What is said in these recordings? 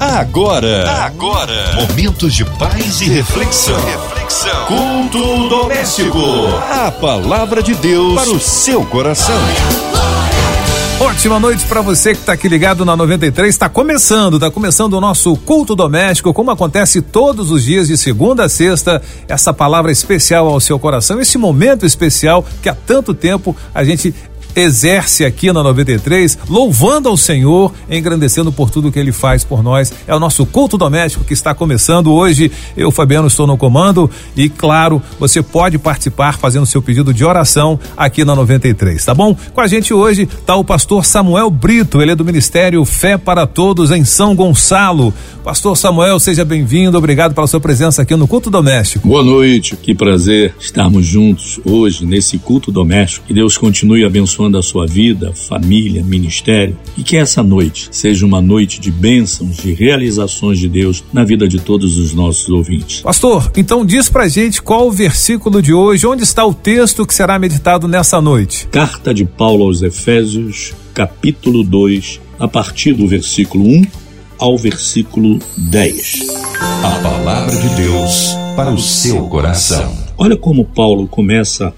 Agora, agora, momentos de paz e reflexão. reflexão. Culto doméstico. A palavra de Deus para o seu coração. Ótima noite para você que está aqui ligado na 93. Está começando, está começando o nosso culto doméstico, como acontece todos os dias de segunda a sexta. Essa palavra especial ao seu coração, esse momento especial que há tanto tempo a gente exerce aqui na 93, louvando ao Senhor, engrandecendo por tudo que ele faz por nós. É o nosso culto doméstico que está começando hoje. Eu, Fabiano, estou no comando e, claro, você pode participar fazendo seu pedido de oração aqui na 93, tá bom? Com a gente hoje está o pastor Samuel Brito, ele é do Ministério Fé para Todos em São Gonçalo. Pastor Samuel, seja bem-vindo, obrigado pela sua presença aqui no culto doméstico. Boa noite, que prazer estarmos juntos hoje nesse culto doméstico. Que Deus continue abençoando abençoando a sua vida, família, ministério e que essa noite seja uma noite de bênçãos, de realizações de Deus na vida de todos os nossos ouvintes. Pastor, então diz pra gente qual o versículo de hoje, onde está o texto que será meditado nessa noite? Carta de Paulo aos Efésios, capítulo 2, a partir do versículo 1 ao versículo 10. A palavra de Deus para o seu coração. Olha como Paulo começa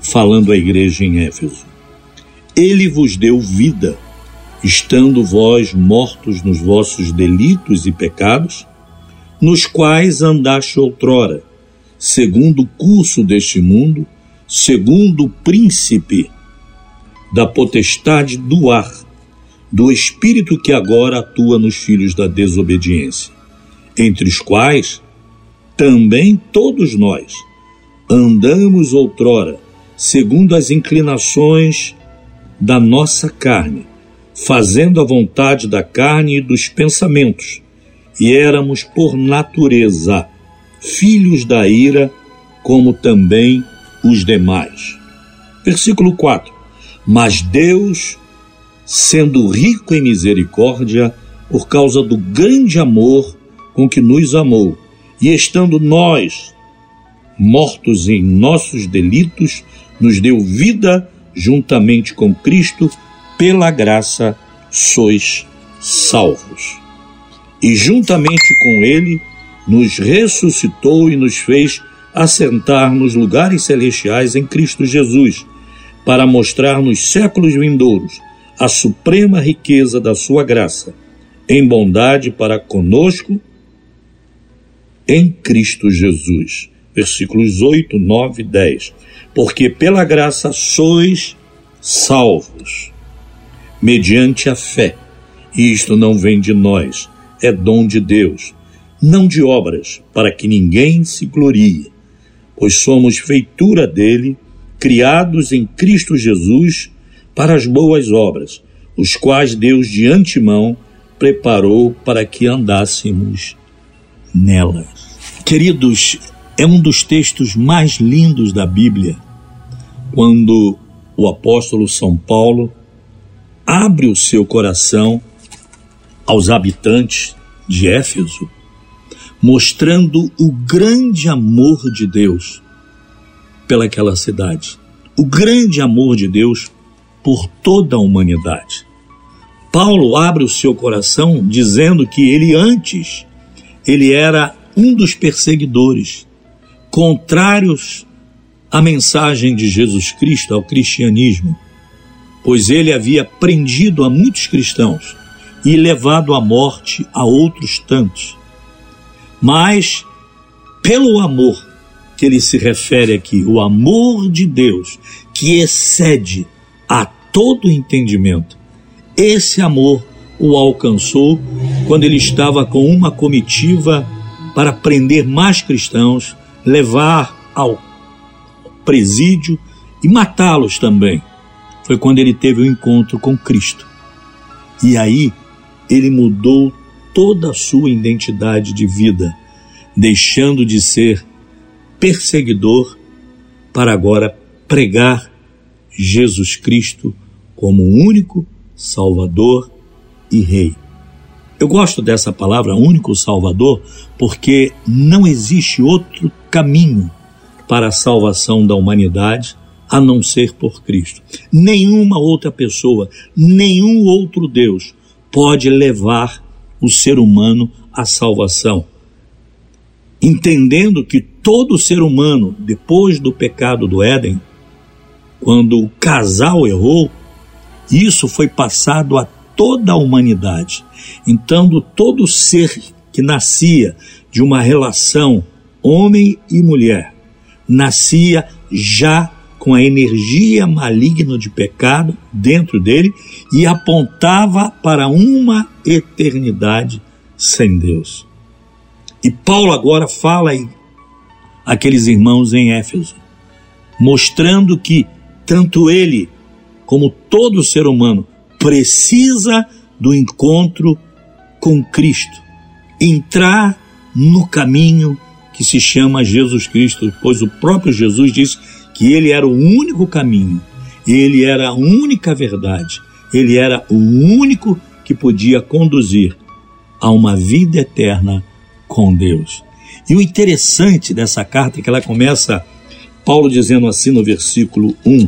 falando à igreja em Éfeso. Ele vos deu vida, estando vós mortos nos vossos delitos e pecados, nos quais andaste outrora, segundo o curso deste mundo, segundo o príncipe da potestade do ar, do espírito que agora atua nos filhos da desobediência, entre os quais também todos nós andamos outrora, segundo as inclinações da nossa carne, fazendo a vontade da carne e dos pensamentos, e éramos por natureza filhos da ira, como também os demais. Versículo 4: Mas Deus, sendo rico em misericórdia, por causa do grande amor com que nos amou, e estando nós mortos em nossos delitos, nos deu vida juntamente com Cristo, pela graça sois salvos. E juntamente com Ele nos ressuscitou e nos fez assentar nos lugares celestiais em Cristo Jesus, para mostrar nos séculos vindouros a suprema riqueza da Sua graça, em bondade para conosco em Cristo Jesus. Versículos 8, 9 e 10 porque pela graça sois salvos, mediante a fé. E isto não vem de nós, é dom de Deus, não de obras, para que ninguém se glorie, pois somos feitura dele, criados em Cristo Jesus para as boas obras, os quais Deus de antemão preparou para que andássemos nelas. Queridos, é um dos textos mais lindos da Bíblia quando o apóstolo São Paulo abre o seu coração aos habitantes de Éfeso, mostrando o grande amor de Deus pelaquela cidade, o grande amor de Deus por toda a humanidade. Paulo abre o seu coração dizendo que ele antes ele era um dos perseguidores, contrários a mensagem de Jesus Cristo ao cristianismo, pois ele havia prendido a muitos cristãos e levado à morte a outros tantos. Mas, pelo amor que ele se refere aqui, o amor de Deus, que excede a todo entendimento, esse amor o alcançou quando ele estava com uma comitiva para prender mais cristãos, levar ao presídio e matá-los também. Foi quando ele teve o um encontro com Cristo. E aí ele mudou toda a sua identidade de vida, deixando de ser perseguidor para agora pregar Jesus Cristo como único Salvador e Rei. Eu gosto dessa palavra único Salvador porque não existe outro caminho para a salvação da humanidade a não ser por Cristo. Nenhuma outra pessoa, nenhum outro Deus pode levar o ser humano à salvação. Entendendo que todo ser humano, depois do pecado do Éden, quando o casal errou, isso foi passado a toda a humanidade. Então, do todo ser que nascia de uma relação homem e mulher, nascia já com a energia maligna de pecado dentro dele e apontava para uma eternidade sem Deus. E Paulo agora fala aí aqueles irmãos em Éfeso, mostrando que tanto ele como todo ser humano precisa do encontro com Cristo, entrar no caminho que se chama Jesus Cristo, pois o próprio Jesus disse que ele era o único caminho, ele era a única verdade, ele era o único que podia conduzir a uma vida eterna com Deus. E o interessante dessa carta é que ela começa, Paulo dizendo assim no versículo 1: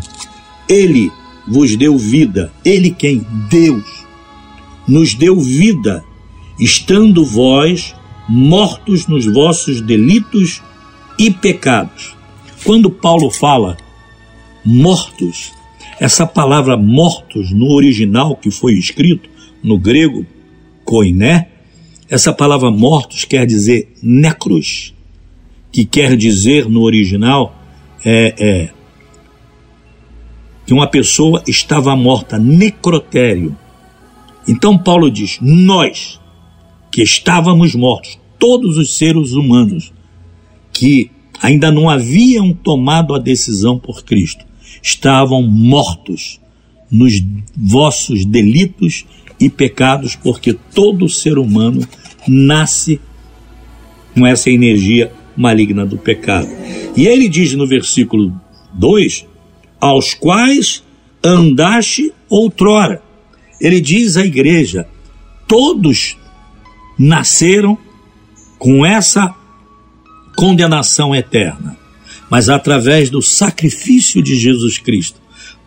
Ele vos deu vida, ele quem? Deus, nos deu vida, estando vós mortos nos vossos delitos e pecados. Quando Paulo fala mortos, essa palavra mortos no original que foi escrito no grego, koiné, essa palavra mortos quer dizer necros, que quer dizer no original é, é que uma pessoa estava morta, necrotério. Então Paulo diz: nós, que estávamos mortos, todos os seres humanos que ainda não haviam tomado a decisão por Cristo, estavam mortos nos vossos delitos e pecados, porque todo ser humano nasce com essa energia maligna do pecado. E ele diz no versículo 2: aos quais andaste outrora. Ele diz à igreja: todos nasceram com essa condenação eterna, mas através do sacrifício de Jesus Cristo,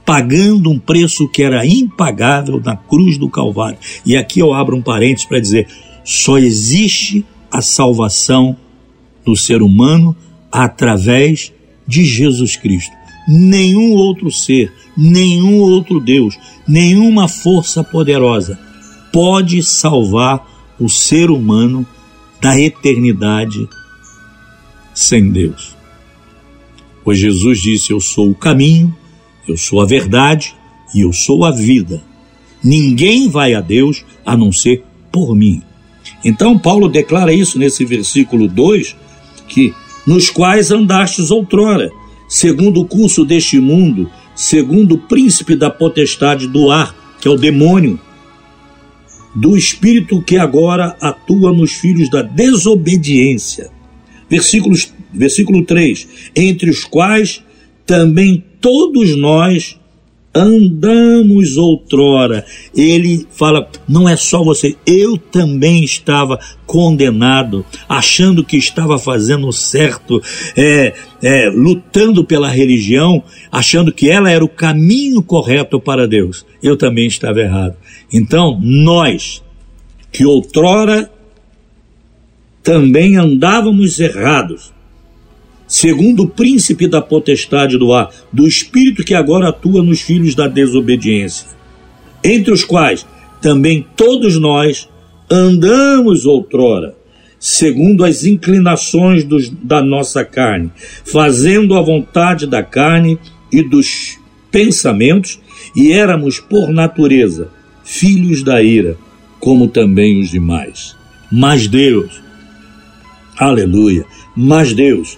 pagando um preço que era impagável na cruz do Calvário. E aqui eu abro um parênteses para dizer: só existe a salvação do ser humano através de Jesus Cristo. Nenhum outro ser, nenhum outro Deus, nenhuma força poderosa pode salvar o ser humano da eternidade sem Deus. Pois Jesus disse: Eu sou o caminho, eu sou a verdade e eu sou a vida. Ninguém vai a Deus a não ser por mim. Então, Paulo declara isso nesse versículo 2: que nos quais andastes outrora, segundo o curso deste mundo, segundo o príncipe da potestade do ar, que é o demônio, do espírito que agora atua nos filhos da desobediência. Versículos, versículo 3: Entre os quais também todos nós andamos outrora. Ele fala: não é só você, eu também estava condenado, achando que estava fazendo certo, é, é, lutando pela religião, achando que ela era o caminho correto para Deus. Eu também estava errado. Então, nós, que outrora também andávamos errados, segundo o príncipe da potestade do ar, do espírito que agora atua nos filhos da desobediência, entre os quais também todos nós andamos outrora, segundo as inclinações dos, da nossa carne, fazendo a vontade da carne e dos pensamentos, e éramos por natureza filhos da ira, como também os demais. Mas Deus, aleluia, mas Deus,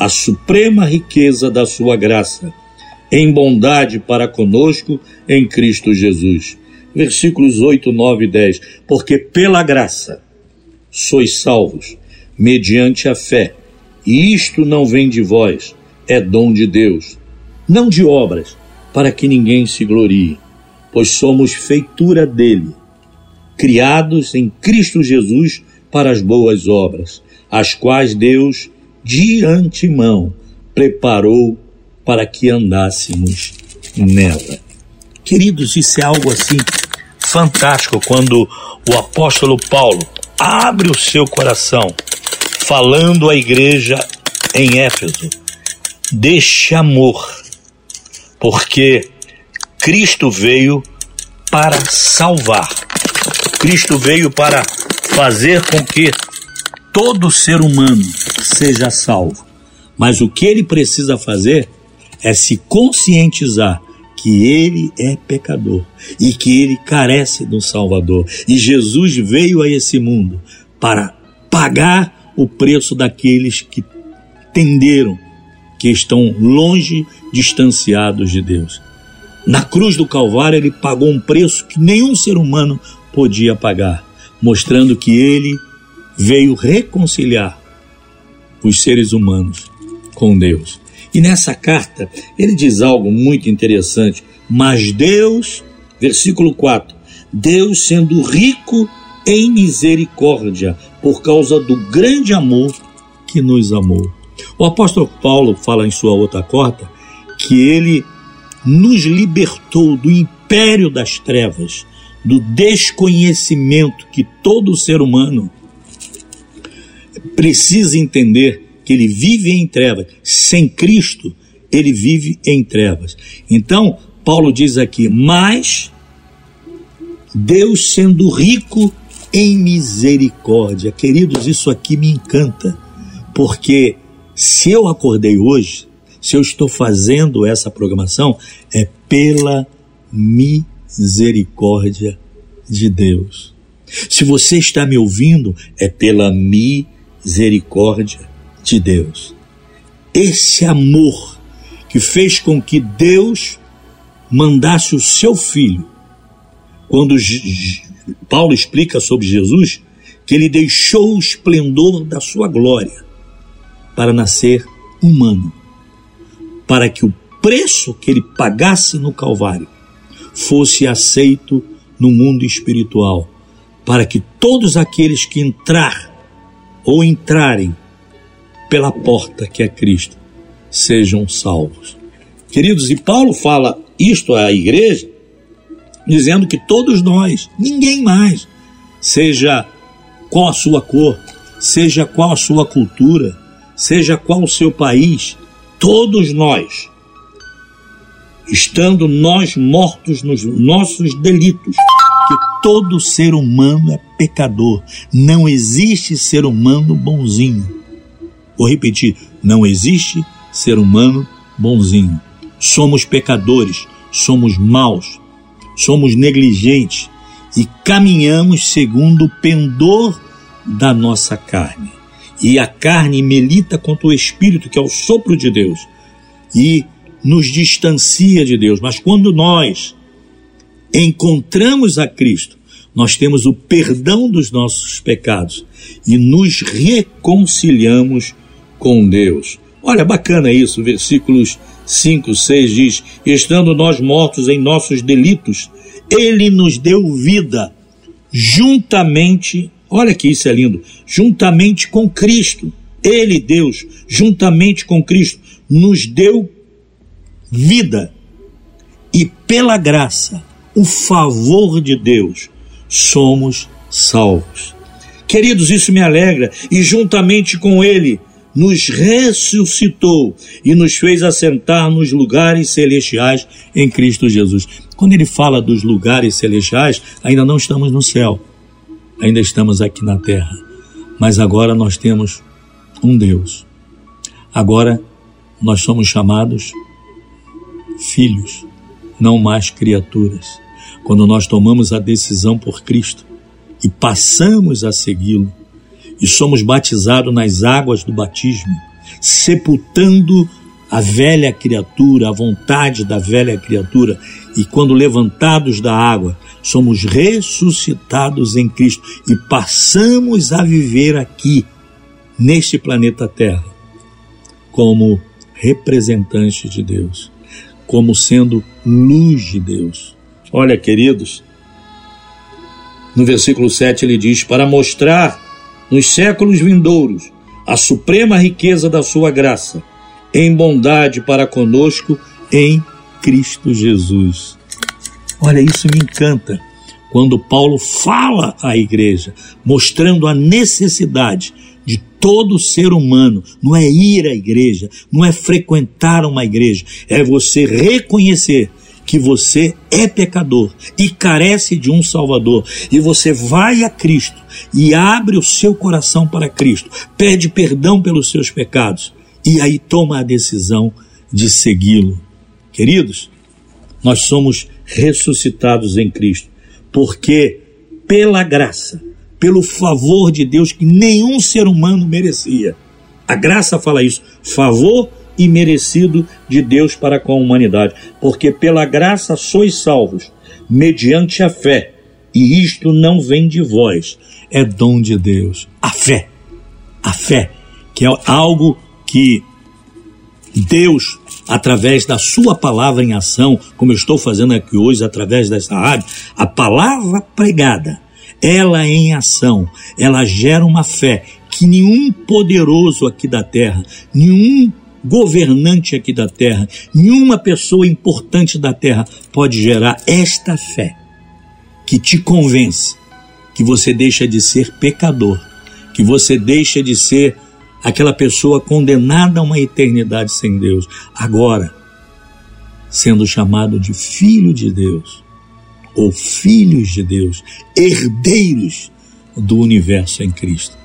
a suprema riqueza da sua graça, em bondade para conosco em Cristo Jesus. Versículos 8, 9 e 10. Porque pela graça sois salvos, mediante a fé. E isto não vem de vós, é dom de Deus, não de obras, para que ninguém se glorie, pois somos feitura dele, criados em Cristo Jesus para as boas obras, as quais Deus de antemão preparou para que andássemos nela. Queridos, isso é algo assim fantástico quando o apóstolo Paulo abre o seu coração falando à igreja em Éfeso deste amor, porque Cristo veio para salvar. Cristo veio para fazer com que todo ser humano seja salvo. Mas o que ele precisa fazer é se conscientizar que ele é pecador e que ele carece do Salvador. E Jesus veio a esse mundo para pagar o preço daqueles que tenderam, que estão longe, distanciados de Deus. Na cruz do Calvário, ele pagou um preço que nenhum ser humano podia pagar, mostrando que ele veio reconciliar os seres humanos com Deus. E nessa carta ele diz algo muito interessante. Mas Deus, versículo 4: Deus sendo rico em misericórdia, por causa do grande amor que nos amou. O apóstolo Paulo fala em sua outra carta que ele nos libertou do império das trevas, do desconhecimento que todo ser humano precisa entender que ele vive em trevas. Sem Cristo, ele vive em trevas. Então, Paulo diz aqui: Mas Deus sendo rico em misericórdia. Queridos, isso aqui me encanta, porque se eu acordei hoje, se eu estou fazendo essa programação, é pela misericórdia de Deus. Se você está me ouvindo, é pela misericórdia de Deus. Esse amor que fez com que Deus mandasse o seu filho. Quando Paulo explica sobre Jesus, que ele deixou o esplendor da sua glória para nascer humano, para que o preço que ele pagasse no Calvário fosse aceito no mundo espiritual, para que todos aqueles que entrar ou entrarem pela porta que é Cristo sejam salvos. Queridos, e Paulo fala isto à igreja, dizendo que todos nós, ninguém mais, seja qual a sua cor, seja qual a sua cultura, seja qual o seu país, todos nós, estando nós mortos nos nossos delitos, que todo ser humano é pecador, não existe ser humano bonzinho. Vou repetir: não existe ser humano bonzinho. Somos pecadores, somos maus, somos negligentes e caminhamos segundo o pendor da nossa carne. E a carne milita contra o espírito, que é o sopro de Deus, e nos distancia de Deus. Mas quando nós encontramos a Cristo, nós temos o perdão dos nossos pecados e nos reconciliamos com Deus. Olha, bacana isso, versículos 5, 6 diz: Estando nós mortos em nossos delitos, Ele nos deu vida, juntamente, olha que isso é lindo, juntamente com Cristo. Ele, Deus, juntamente com Cristo, nos deu vida. E pela graça, o favor de Deus, somos salvos. Queridos, isso me alegra, e juntamente com Ele, nos ressuscitou e nos fez assentar nos lugares celestiais em Cristo Jesus. Quando ele fala dos lugares celestiais, ainda não estamos no céu, ainda estamos aqui na terra. Mas agora nós temos um Deus. Agora nós somos chamados filhos, não mais criaturas. Quando nós tomamos a decisão por Cristo e passamos a segui-lo, e somos batizados nas águas do batismo, sepultando a velha criatura, a vontade da velha criatura, e quando levantados da água, somos ressuscitados em Cristo e passamos a viver aqui, neste planeta Terra como representante de Deus, como sendo luz de Deus. Olha, queridos, no versículo 7 ele diz: Para mostrar nos séculos vindouros a suprema riqueza da sua graça, em bondade para conosco em Cristo Jesus. Olha, isso me encanta quando Paulo fala à igreja, mostrando a necessidade de todo ser humano, não é ir à igreja, não é frequentar uma igreja, é você reconhecer que você é pecador e carece de um Salvador, e você vai a Cristo e abre o seu coração para Cristo, pede perdão pelos seus pecados e aí toma a decisão de segui-lo. Queridos, nós somos ressuscitados em Cristo, porque pela graça, pelo favor de Deus que nenhum ser humano merecia. A graça fala isso, favor e merecido de Deus para com a humanidade, porque pela graça sois salvos, mediante a fé, e isto não vem de vós, é dom de Deus. A fé, a fé, que é algo que Deus, através da Sua palavra em ação, como eu estou fazendo aqui hoje, através dessa rádio, a palavra pregada, ela em ação, ela gera uma fé que nenhum poderoso aqui da terra, nenhum governante aqui da terra, nenhuma pessoa importante da terra pode gerar esta fé que te convence que você deixa de ser pecador, que você deixa de ser aquela pessoa condenada a uma eternidade sem Deus, agora sendo chamado de filho de Deus ou filhos de Deus, herdeiros do universo em Cristo.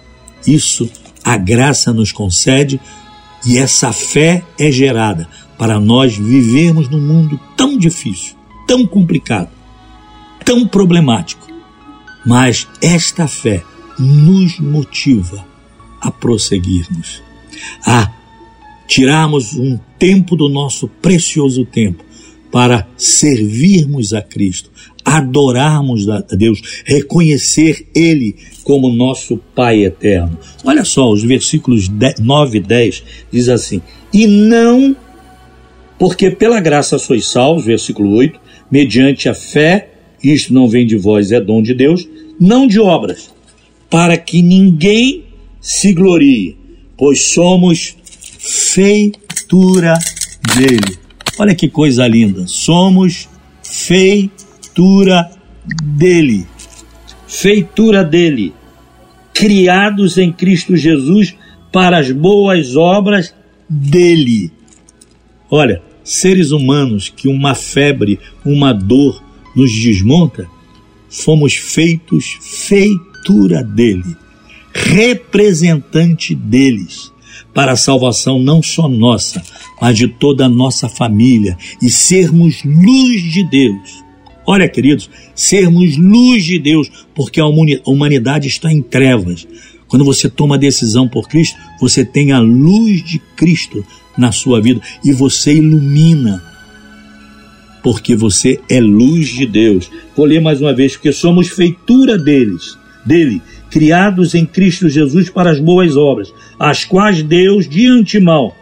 Isso a graça nos concede e essa fé é gerada para nós vivermos num mundo tão difícil, tão complicado, tão problemático. Mas esta fé nos motiva a prosseguirmos, a tirarmos um tempo do nosso precioso tempo para servirmos a Cristo, adorarmos a Deus, reconhecer Ele como nosso Pai eterno. Olha só, os versículos 9 e 10 diz assim: E não, porque pela graça sois salvos, versículo 8, mediante a fé, isto não vem de vós, é dom de Deus, não de obras, para que ninguém se glorie, pois somos feitura dele. Olha que coisa linda, somos feitura feitura dele. Feitura dele. Criados em Cristo Jesus para as boas obras dele. Olha, seres humanos que uma febre, uma dor nos desmonta, fomos feitos feitura dele, representante deles, para a salvação não só nossa, mas de toda a nossa família e sermos luz de Deus Olha, queridos, sermos luz de Deus, porque a humanidade está em trevas. Quando você toma a decisão por Cristo, você tem a luz de Cristo na sua vida e você ilumina, porque você é luz de Deus. Vou ler mais uma vez, porque somos feitura deles, dele, criados em Cristo Jesus para as boas obras, as quais Deus de antemão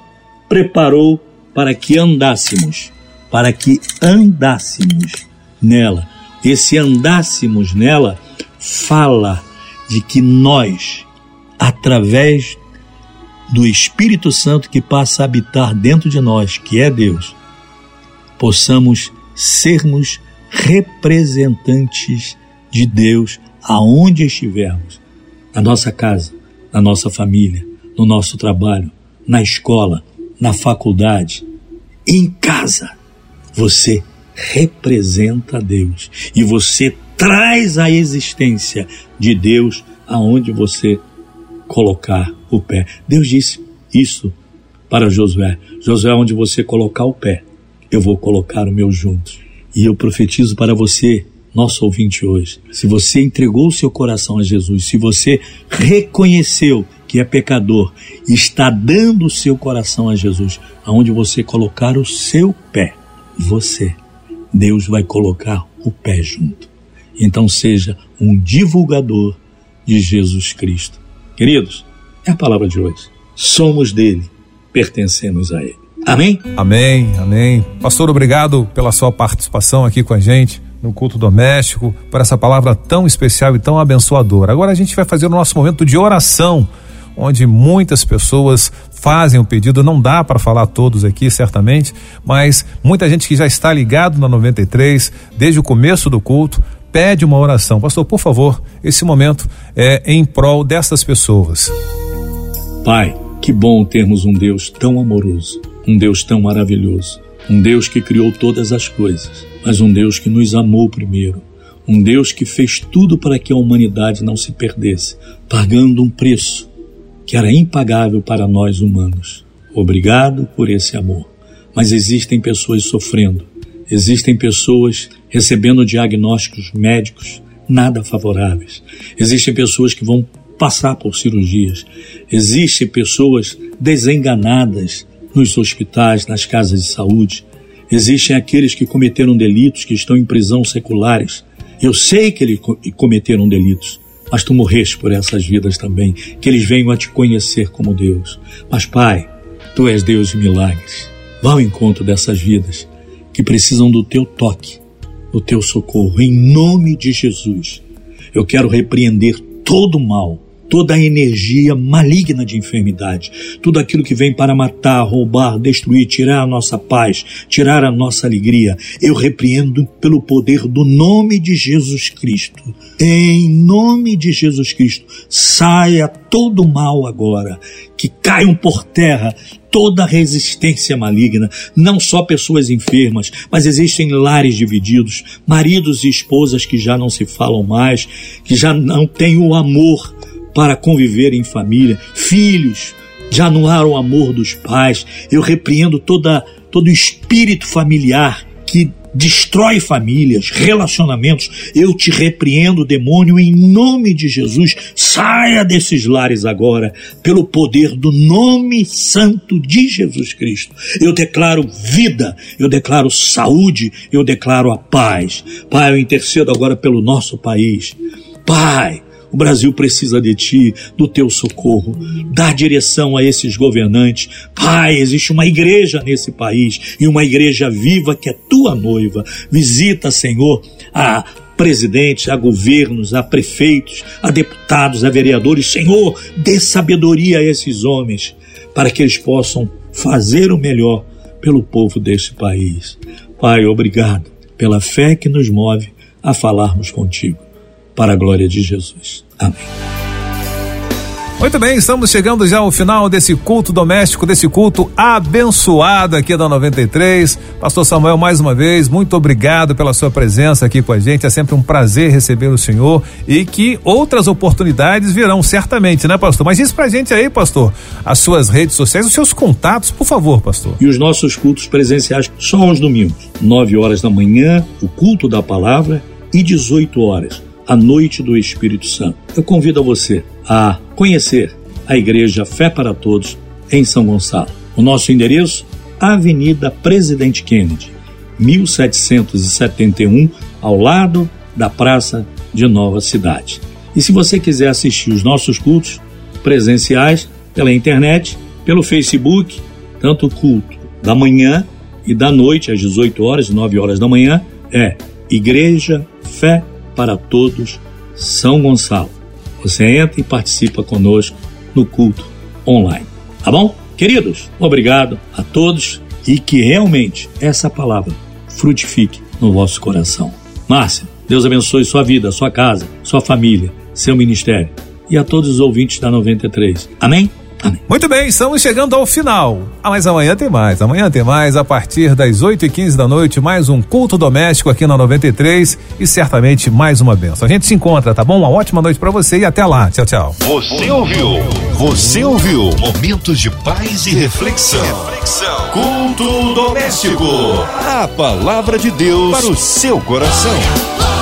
preparou para que andássemos, para que andássemos nela, esse andássemos nela, fala de que nós, através do Espírito Santo que passa a habitar dentro de nós, que é Deus, possamos sermos representantes de Deus aonde estivermos, na nossa casa, na nossa família, no nosso trabalho, na escola, na faculdade, em casa. Você representa Deus e você traz a existência de Deus aonde você colocar o pé. Deus disse isso para Josué: Josué, onde você colocar o pé, eu vou colocar o meu junto. E eu profetizo para você, nosso ouvinte hoje, se você entregou o seu coração a Jesus, se você reconheceu que é pecador e está dando o seu coração a Jesus, aonde você colocar o seu pé, você Deus vai colocar o pé junto. Então seja um divulgador de Jesus Cristo. Queridos, É a palavra de hoje. Somos dele, pertencemos a ele. Amém? Amém, amém. Pastor, obrigado pela sua participação aqui com a gente no culto doméstico, por essa palavra tão especial e tão abençoadora. Agora a gente vai fazer o nosso momento de oração, onde muitas pessoas fazem o pedido, não dá para falar todos aqui, certamente, mas muita gente que já está ligado na 93 desde o começo do culto pede uma oração. Pastor, por favor, esse momento é em prol dessas pessoas. Pai, que bom termos um Deus tão amoroso, um Deus tão maravilhoso, um Deus que criou todas as coisas mas um Deus que nos amou primeiro, um Deus que fez tudo para que a humanidade não se perdesse, pagando um preço que era impagável para nós humanos. Obrigado por esse amor. Mas existem pessoas sofrendo, existem pessoas recebendo diagnósticos médicos nada favoráveis, existem pessoas que vão passar por cirurgias, existem pessoas desenganadas nos hospitais, nas casas de saúde, Existem aqueles que cometeram delitos, que estão em prisão seculares. Eu sei que eles cometeram delitos, mas tu morreste por essas vidas também, que eles venham a te conhecer como Deus. Mas, Pai, tu és Deus de milagres. Vá ao encontro dessas vidas que precisam do teu toque, do teu socorro, em nome de Jesus. Eu quero repreender todo o mal toda a energia maligna de enfermidade, tudo aquilo que vem para matar, roubar, destruir, tirar a nossa paz, tirar a nossa alegria, eu repreendo pelo poder do nome de Jesus Cristo. Em nome de Jesus Cristo, saia todo mal agora, que caiam por terra toda resistência maligna, não só pessoas enfermas, mas existem lares divididos, maridos e esposas que já não se falam mais, que já não têm o amor para conviver em família, filhos, não há o amor dos pais. Eu repreendo toda, todo espírito familiar que destrói famílias, relacionamentos. Eu te repreendo, demônio, em nome de Jesus. Saia desses lares agora, pelo poder do nome santo de Jesus Cristo. Eu declaro vida, eu declaro saúde, eu declaro a paz. Pai, eu intercedo agora pelo nosso país. Pai, o Brasil precisa de ti, do teu socorro. Dá direção a esses governantes. Pai, existe uma igreja nesse país e uma igreja viva que é tua noiva. Visita, Senhor, a presidentes, a governos, a prefeitos, a deputados, a vereadores. Senhor, dê sabedoria a esses homens para que eles possam fazer o melhor pelo povo deste país. Pai, obrigado pela fé que nos move a falarmos contigo para a glória de Jesus. Amém. Muito bem, estamos chegando já ao final desse culto doméstico, desse culto abençoado aqui da 93. Pastor Samuel, mais uma vez, muito obrigado pela sua presença aqui com a gente. É sempre um prazer receber o senhor e que outras oportunidades virão certamente, né, pastor? Mas diz pra gente aí, pastor, as suas redes sociais, os seus contatos, por favor, pastor. E os nossos cultos presenciais só aos domingos, 9 horas da manhã, o culto da palavra e 18 horas a noite do Espírito Santo. Eu convido a você a conhecer a Igreja Fé para Todos em São Gonçalo. O nosso endereço, Avenida Presidente Kennedy, 1771, ao lado da Praça de Nova Cidade. E se você quiser assistir os nossos cultos presenciais pela internet, pelo Facebook, tanto o culto da manhã e da noite, às 18 horas e 9 horas da manhã, é Igreja Fé para todos São Gonçalo. Você entra e participa conosco no culto online. Tá bom? Queridos, obrigado a todos e que realmente essa palavra frutifique no vosso coração. Márcia, Deus abençoe sua vida, sua casa, sua família, seu ministério e a todos os ouvintes da 93. Amém? Muito bem, estamos chegando ao final. Ah, mas amanhã tem mais. Amanhã tem mais a partir das 8 e 15 da noite. Mais um culto doméstico aqui na 93 e certamente mais uma benção. A gente se encontra, tá bom? Uma ótima noite para você e até lá. Tchau, tchau. Você ouviu? Você ouviu? Momentos de paz e reflexão. reflexão. Culto doméstico. A palavra de Deus para o seu coração.